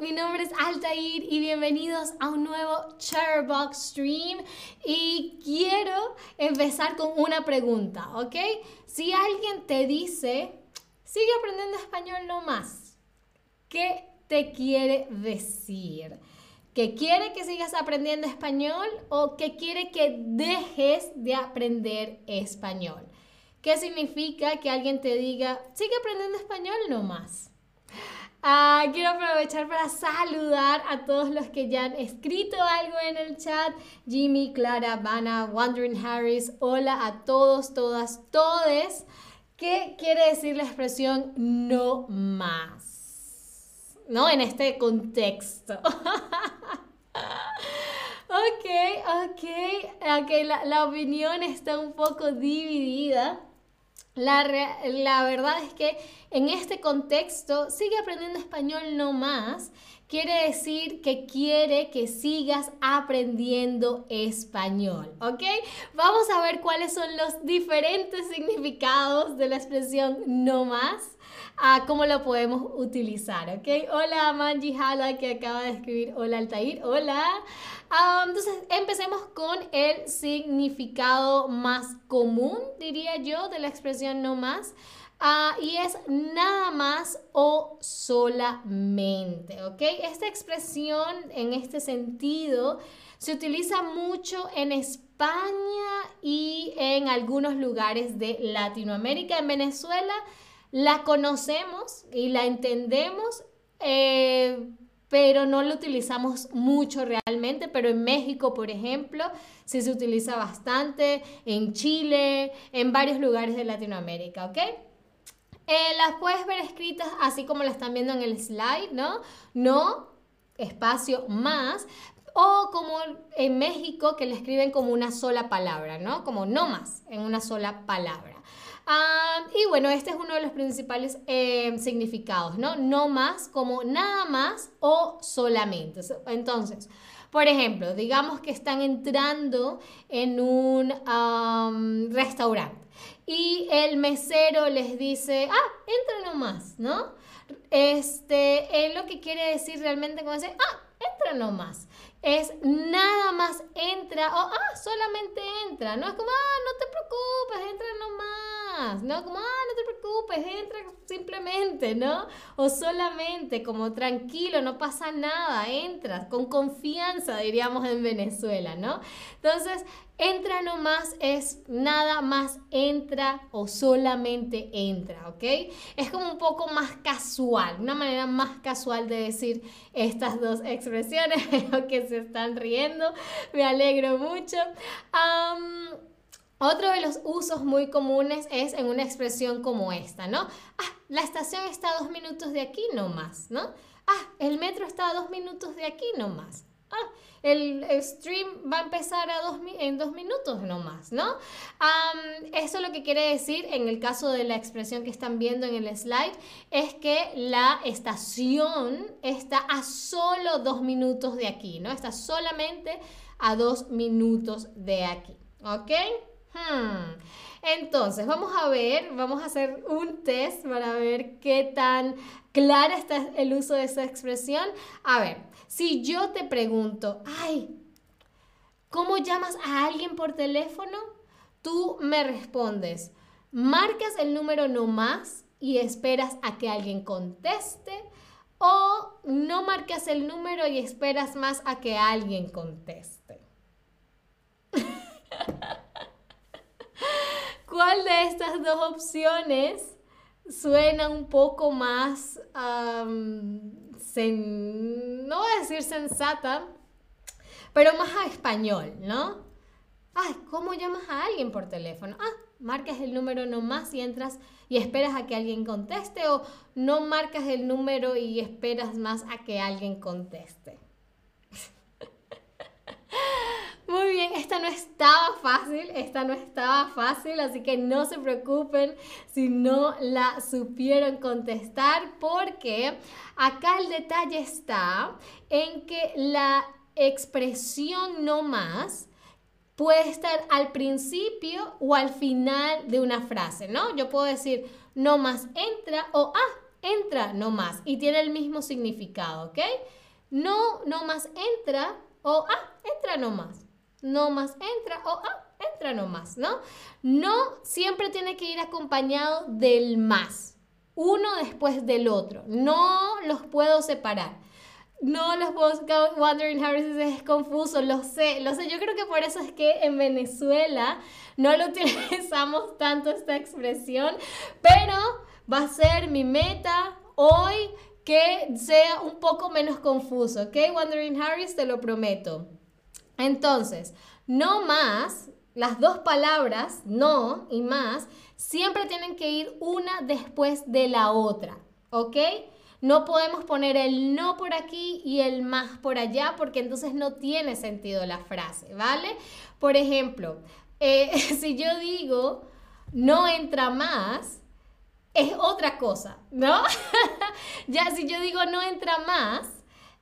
mi nombre es Altair y bienvenidos a un nuevo Chatterbox Stream y quiero empezar con una pregunta, ¿ok? Si alguien te dice, sigue aprendiendo español no más, ¿qué te quiere decir? ¿Que quiere que sigas aprendiendo español o que quiere que dejes de aprender español? ¿Qué significa que alguien te diga, sigue aprendiendo español no quiero aprovechar para saludar a todos los que ya han escrito algo en el chat. Jimmy, Clara, Vanna, Wandering Harris. Hola a todos, todas, todes. ¿Qué quiere decir la expresión no más? ¿No? En este contexto. ok, ok. Ok, la, la opinión está un poco dividida. La, la, verdad es que en este contexto, sigue aprendiendo español no más, quiere decir que quiere que sigas aprendiendo español, ¿ok? Vamos a ver cuáles son los diferentes significados de la expresión no más, a cómo lo podemos utilizar, ¿ok? Hola Manji Hala que acaba de escribir, hola Altair, hola. Ah, entonces, empecemos con el significado más común, diría yo, de la expresión no más. Ah, y es nada más o solamente, ¿ok? Esta expresión en este sentido se utiliza mucho en España y en algunos lugares de Latinoamérica. En Venezuela la conocemos y la entendemos. Eh, pero no lo utilizamos mucho realmente, pero en México, por ejemplo, sí se utiliza bastante, en Chile, en varios lugares de Latinoamérica, ¿ok? Eh, las puedes ver escritas así como las están viendo en el slide, ¿no? No, espacio, más, o como en México que le escriben como una sola palabra, ¿no? Como no más, en una sola palabra. Ah, y bueno, este es uno de los principales eh, significados, ¿no? No más como nada más o solamente. Entonces, por ejemplo, digamos que están entrando en un restaurante y el mesero les dice, ah, entra nomás, ¿no? Este, lo que quiere decir realmente como decir, ah, entra nomás. Es nada más entra o, ah, solamente entra, ¿no? Es como, ah, no te preocupes, entra nomás ¿no? Como, ah, no te preocupes, entra simplemente, ¿no? O solamente, como tranquilo, no pasa nada, entras con confianza, diríamos en Venezuela, ¿no? Entonces, entra nomás es nada más entra o solamente entra, ¿ok? Es como un poco más casual, una manera más casual de decir estas dos expresiones, veo que se están riendo, me alegro mucho. Otro de los usos muy comunes es en una expresión como esta, ¿no? Ah, la estación está a dos minutos de aquí no más, ¿no? Ah, el metro está a dos minutos de aquí no más. Ah, el, stream va a empezar a dos, en dos minutos no más, ¿no? eso lo que quiere decir en el caso de la expresión que están viendo en el slide es que la estación está a solo dos minutos de aquí, ¿no? Está solamente a dos minutos de aquí, ¿ok? Hmm. Entonces, vamos a ver, vamos a hacer un test para ver qué tan clara está el uso de esa expresión. A ver, si yo te pregunto, ay, ¿cómo llamas a alguien por teléfono? Tú me respondes, marcas el número no más y esperas a que alguien conteste o no marcas el número y esperas más a que alguien conteste. ¿Cuál de estas dos opciones suena un poco más, no voy a decir sensata, pero más a español, ¿no? Ay, ¿cómo llamas a alguien por teléfono? Ah, marcas el número nomás y entras y esperas a que alguien conteste o no marcas el número y esperas más a que alguien conteste. Muy bien, esta no estaba fácil, esta no estaba fácil, así que no se preocupen si no la supieron contestar, porque acá el detalle está en que la expresión no más puede estar al principio o al final de una frase, ¿no? Yo puedo decir no más entra o ah, entra no más. Y tiene el mismo significado, ¿ok? No, no más entra o ah, entra no más. No más entra o ah, entra no más, ¿no? No siempre tiene que ir acompañado del más. Uno después del otro. No los puedo separar. No los puedo Wandering Harris es confuso, lo sé, lo sé. Yo creo que por eso es que en Venezuela no lo utilizamos tanto esta expresión, pero va a ser mi meta hoy que sea un poco menos confuso, ¿ok? Wandering Harris, te lo prometo. Entonces, no más, las dos palabras, no y más, siempre tienen que ir una después de la otra, ¿ok? No podemos poner el no por aquí y el más por allá porque entonces no tiene sentido la frase, ¿vale? Por ejemplo, eh, si yo digo no entra más, es otra cosa, ¿no? ya si yo digo no entra más,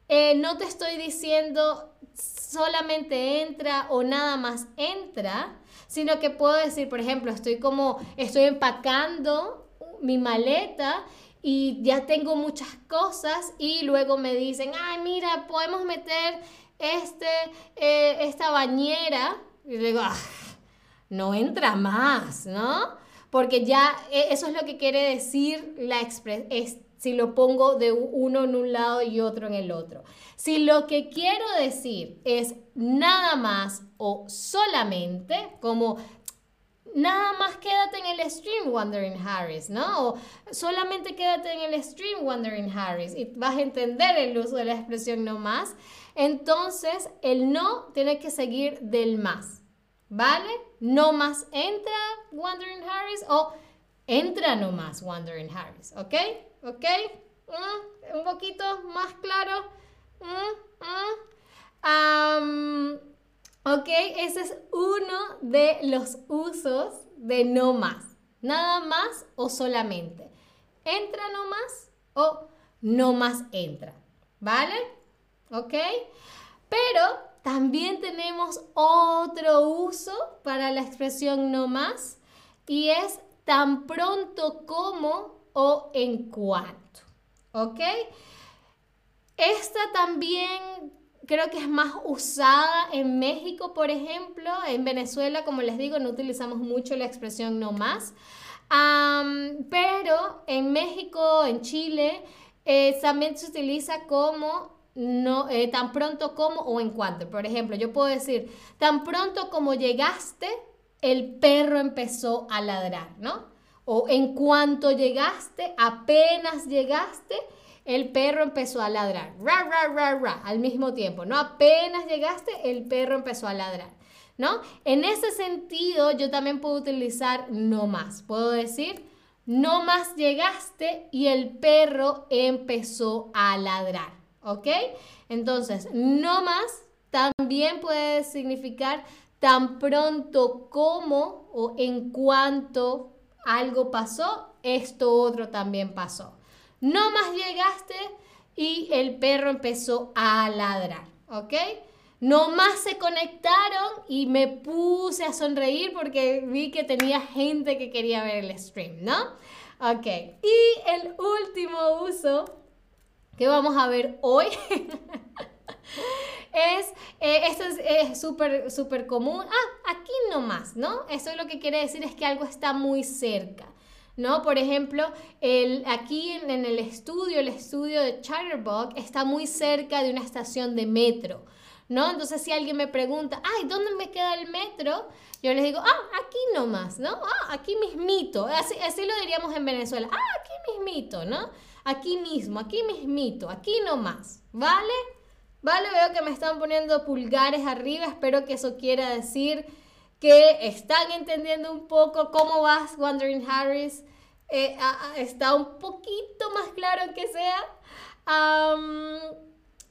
eh, no te estoy diciendo solamente entra o nada más entra, sino que puedo decir, por ejemplo, estoy como, estoy empacando mi maleta y ya tengo muchas cosas y luego me dicen, ay, mira, podemos meter este, eh, esta bañera. Y digo, ah, no entra más, ¿no? porque ya e, eso es lo que quiere decir la expresión, si lo pongo de uno en un lado y otro en el otro. Si lo que quiero decir es nada más o solamente, como nada más quédate en el stream Wandering Harris, ¿no? O solamente quédate en el stream Wandering Harris y vas a entender el uso de la expresión no más. Entonces, el no tiene que seguir del más. ¿vale? No más entra Wandering Harris o entra no más Wandering Harris, ¿ok? ¿Ok? Mm, un poquito más claro. Mm, mm. ok, ese es uno de los usos de no más. Nada más o solamente. Entra no más o no más entra. ¿Vale? ¿Ok? Pero también tenemos otro uso para la expresión no más y es tan pronto como o en cuanto. ¿Ok? Esta también creo que es más usada en México, por ejemplo. En Venezuela, como les digo, no utilizamos mucho la expresión no más. pero en México, en Chile, eh, también se utiliza como no, eh, tan pronto como o en cuanto. Por ejemplo, yo puedo decir, tan pronto como llegaste, el perro empezó a ladrar, ¿no? O en cuanto llegaste, apenas llegaste, el perro empezó a ladrar. Ra, ra, ra, ra, al mismo tiempo, ¿no? Apenas llegaste, el perro empezó a ladrar, ¿no? En ese sentido, yo también puedo utilizar no más. Puedo decir, no más llegaste y el perro empezó a ladrar. ¿ok? Entonces, no más también puede significar tan pronto como o en cuanto algo pasó, esto otro también pasó. No más llegaste y el perro empezó a ladrar, ¿ok? No más se conectaron y me puse a sonreír porque vi que tenía gente que quería ver el stream, ¿no? Ok, y el último uso que vamos a ver hoy es, eh, esto es súper, súper común. Ah, aquí nomás, ¿no? Eso lo que quiere decir es que algo está muy cerca. ¿No? Por ejemplo, el, aquí en, el estudio, el estudio de Chatterbug está muy cerca de una estación de metro, ¿no? Entonces, si alguien me pregunta, ay, ¿dónde me queda el metro? Yo les digo, ah, aquí nomás, ¿no? Ah, aquí mismito. Así, así lo diríamos en Venezuela, ah, aquí mismito, ¿no? aquí mismo, aquí mismito, aquí nomás, ¿vale? Vale, veo que me están poniendo pulgares arriba, espero que eso quiera decir que están entendiendo un poco cómo vas, Wandering Harris. Eh, está un poquito más claro que sea.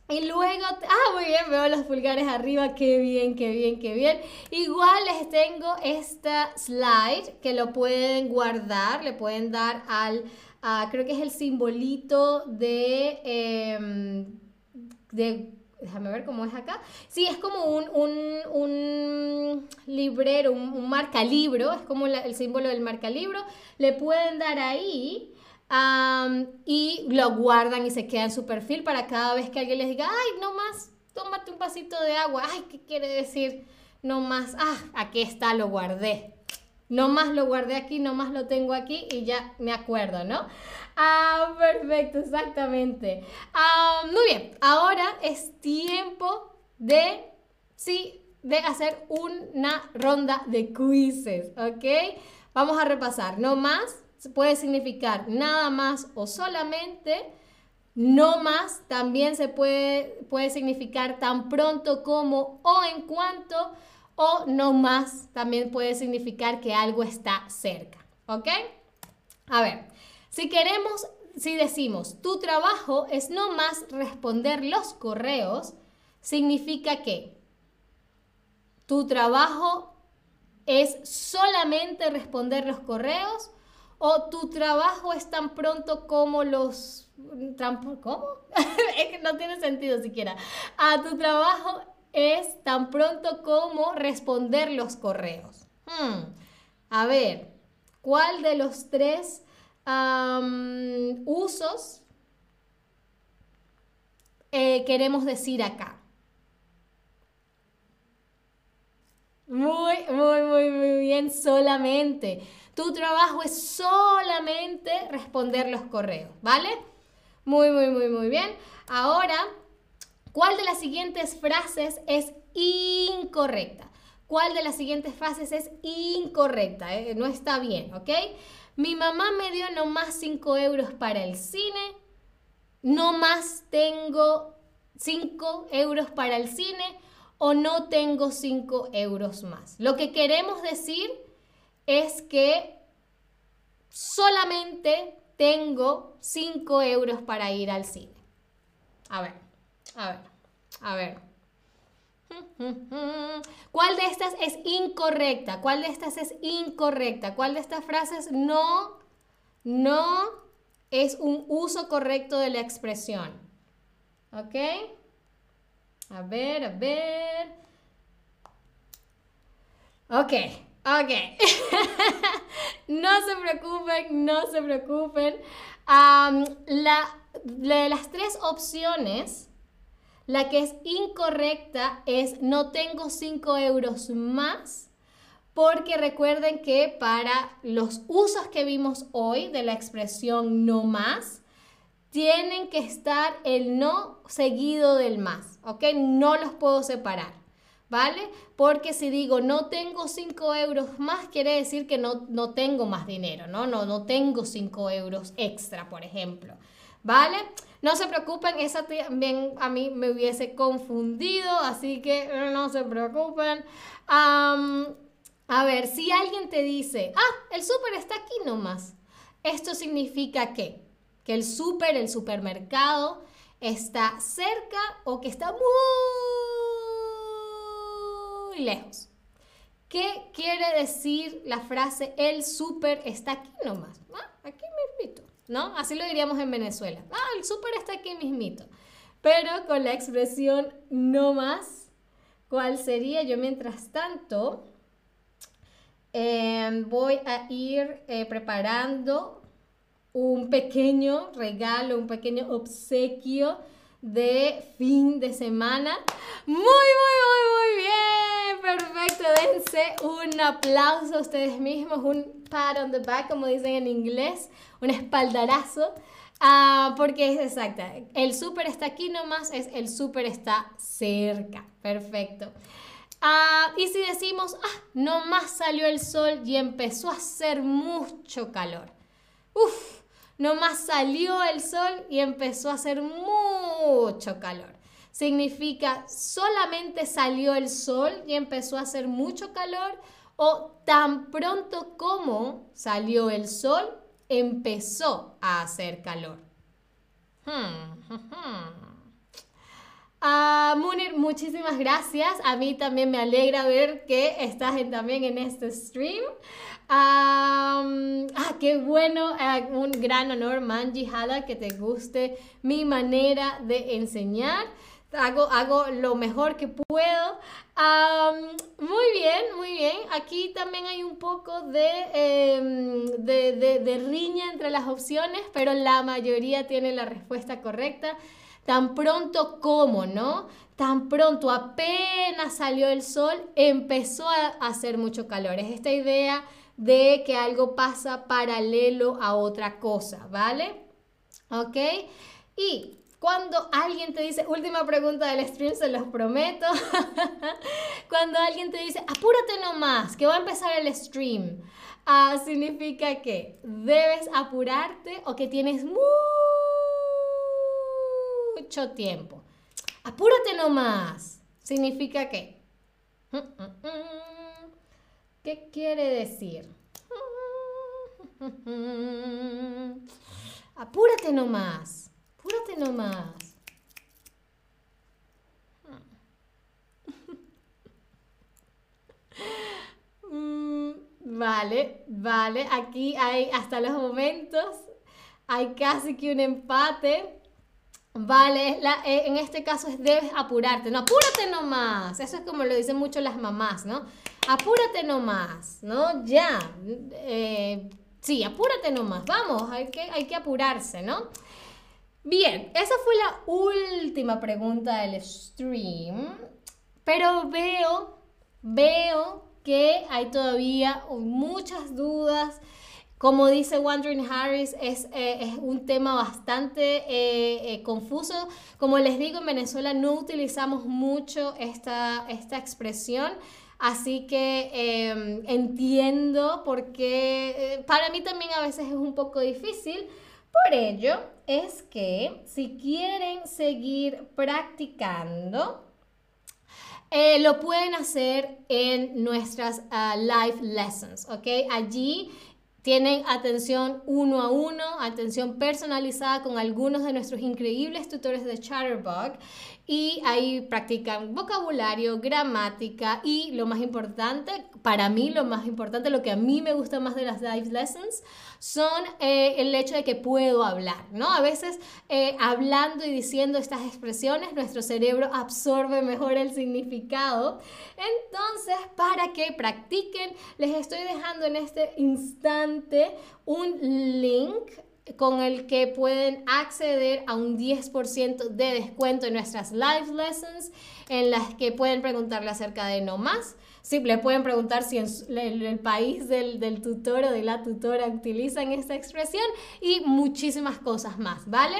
y luego, ah, muy bien, veo los pulgares arriba, qué bien, qué bien, qué bien. Igual les tengo esta slide que lo pueden guardar, le pueden dar al, creo que es el simbolito de, em, de, déjame ver cómo es acá. Sí, es como un, un, librero, un, marca marcalibro, es como el símbolo del marcalibro. Le pueden dar ahí y lo guardan y se queda en su perfil para cada vez que alguien les diga, ay, no más, tómate un vasito de agua. Ay, ¿qué quiere decir? No más, ah, aquí está, lo guardé. No más lo guardé aquí, no más lo tengo aquí y ya me acuerdo, ¿no? Ah, perfecto, exactamente. Ah, muy bien, ahora es tiempo de, sí, de hacer una ronda de quizzes, ¿ok? Vamos a repasar, no más puede significar nada más o solamente. No más también se puede, puede significar tan pronto como o en cuanto o no más también puede significar que algo está cerca. ¿Ok? A ver, si queremos, si decimos tu trabajo es no más responder los correos, significa que tu trabajo es solamente responder los correos o tu trabajo es tan pronto como los... ¿Cómo? es que no tiene sentido siquiera. A tu trabajo es tan pronto como responder los correos. Hmm. A ver, ¿cuál de los tres usos eh, queremos decir acá? Muy, muy, muy, muy bien, solamente. Tu trabajo es solamente responder los correos, ¿vale? Muy, muy, muy, muy bien. Ahora, ¿cuál de las siguientes frases es incorrecta? ¿Cuál de las siguientes frases es incorrecta? Eh, no está bien, ¿ok? Mi mamá me dio no más 5 euros para el cine. No más tengo 5 euros para el cine o no tengo 5 euros más. Lo que queremos decir es que solamente tengo 5 euros para ir al cine. A ver, a ver, a ver. ¿Cuál de estas es incorrecta? ¿Cuál de estas es incorrecta? ¿Cuál de estas frases no, no es un uso correcto de la expresión? ¿Ok? A ver, a ver. Ok. Ok. no se preocupen, no se preocupen. la, de las tres opciones, la que es incorrecta es no tengo 5 euros más, porque recuerden que para los usos que vimos hoy de la expresión no más, tienen que estar el no seguido del más, ¿ok? No los puedo separar. ¿vale? Porque si digo no tengo 5 euros más, quiere decir que no, no tengo más dinero, ¿no? No, no tengo 5 euros extra, por ejemplo, ¿vale? No se preocupen, esa también a mí me hubiese confundido, así que no se preocupen. a ver, si alguien te dice, ah, el súper está aquí nomás, esto significa que, que el súper, el supermercado, está cerca o que está muy lejos. ¿Qué quiere decir la frase el súper está aquí nomás? Ah, aquí mismito, ¿no? Así lo diríamos en Venezuela. Ah, el súper está aquí mismito. Pero con la expresión no más, ¿cuál sería? Yo mientras tanto em, voy a ir eh, preparando un pequeño regalo, un pequeño obsequio de fin de semana. Muy, muy, muy, muy bien perfecto. Dense un aplauso a ustedes mismos, un pat on the back, como dicen en inglés, un espaldarazo. Ah, porque es exacta. El súper está aquí nomás, es el súper está cerca. Perfecto. Ah, y si decimos, ah, nomás salió el sol y empezó a hacer mucho calor. Uf, nomás salió el sol y empezó a hacer mucho calor significa solamente salió el sol y empezó a hacer mucho calor o tan pronto como salió el sol empezó a hacer calor. Hmm, hmm, hmm. Ah, Munir, muchísimas gracias. A mí también me alegra ver que estás también en este stream. ah, qué bueno, eh, un gran honor, Manji Hada, que te guste mi manera de enseñar. Hago, hago lo mejor que puedo. muy bien, muy bien. Aquí también hay un poco em, de, de, de, riña entre las opciones, pero la mayoría tiene la respuesta correcta. Tan pronto como, ¿no? Tan pronto apenas salió el sol, empezó a hacer mucho calor. Es esta idea de que algo pasa paralelo a otra cosa, ¿vale? ¿Ok? Y cuando alguien te dice, última pregunta del stream, se los prometo. Cuando alguien te dice, apúrate nomás, que va a empezar el stream, ah, significa que debes apurarte o que tienes mucho tiempo. Apúrate nomás, significa que. ¿Qué quiere decir? Apúrate nomás. Apúrate nomás. Mm, vale, vale. Aquí hay hasta los momentos. Hay casi que un empate. Vale, eh, en este caso es debes apurarte. No, apúrate nomás. Eso es como lo dicen mucho las mamás, ¿no? Apúrate nomás, ¿no? Ya. Eh, sí, apúrate nomás. Vamos, hay que, hay que apurarse, ¿no? Bien, esa fue la última pregunta del stream, pero veo, veo que hay todavía muchas dudas. Como dice Wandering Harris, es, eh, un tema bastante eh, eh, confuso. Como les digo, en Venezuela no utilizamos mucho esta, esta expresión. Así que em, entiendo porque para mí también a veces es un poco difícil. Por ello es que si quieren seguir practicando, eh, lo pueden hacer en nuestras uh, live lessons, ¿ok? Allí tienen atención uno a uno, atención personalizada con algunos de nuestros increíbles tutores de Chatterbug y ahí practican vocabulario, gramática y lo más importante, para mí lo más importante, lo que a mí me gusta más de las live lessons son eh, el hecho de que puedo hablar, ¿no? A veces eh, hablando y diciendo estas expresiones, nuestro cerebro absorbe mejor el significado. Entonces, para que practiquen, les estoy dejando en este instante un link con el que pueden acceder a un 10% de descuento en nuestras live lessons, en las que pueden preguntarle acerca de no más. Sí, le pueden preguntar si el, país del, tutor o de la tutora utilizan esta expresión y muchísimas cosas más, ¿vale?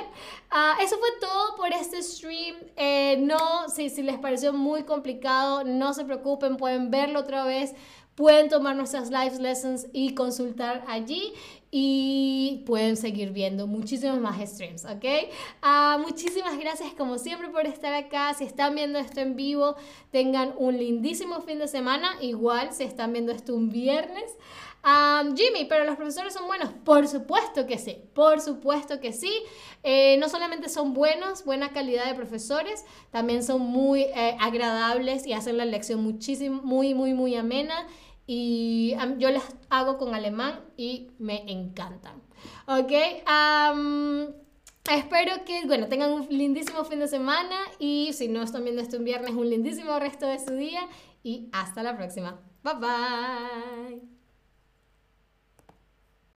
Ah, eso fue todo por este stream. Eh, no, si, si les pareció muy complicado, no se preocupen, pueden verlo otra vez pueden tomar nuestras live lessons y consultar allí y pueden seguir viendo muchísimos más streams, ¿ok? Uh, muchísimas gracias como siempre por estar acá. Si están viendo esto en vivo, tengan un lindísimo fin de semana. Igual si están viendo esto un viernes. Um, Jimmy, pero los profesores son buenos. Por supuesto que sí, por supuesto que sí. Eh, no solamente son buenos, buena calidad de profesores, también son muy eh, agradables y hacen la lección muchísimo, muy, muy, muy amena y yo las hago con alemán y me encantan. ¿Ok? espero que, bueno, tengan un lindísimo fin de semana y si no están viendo esto un viernes, un lindísimo resto de su día y hasta la próxima. Bye bye.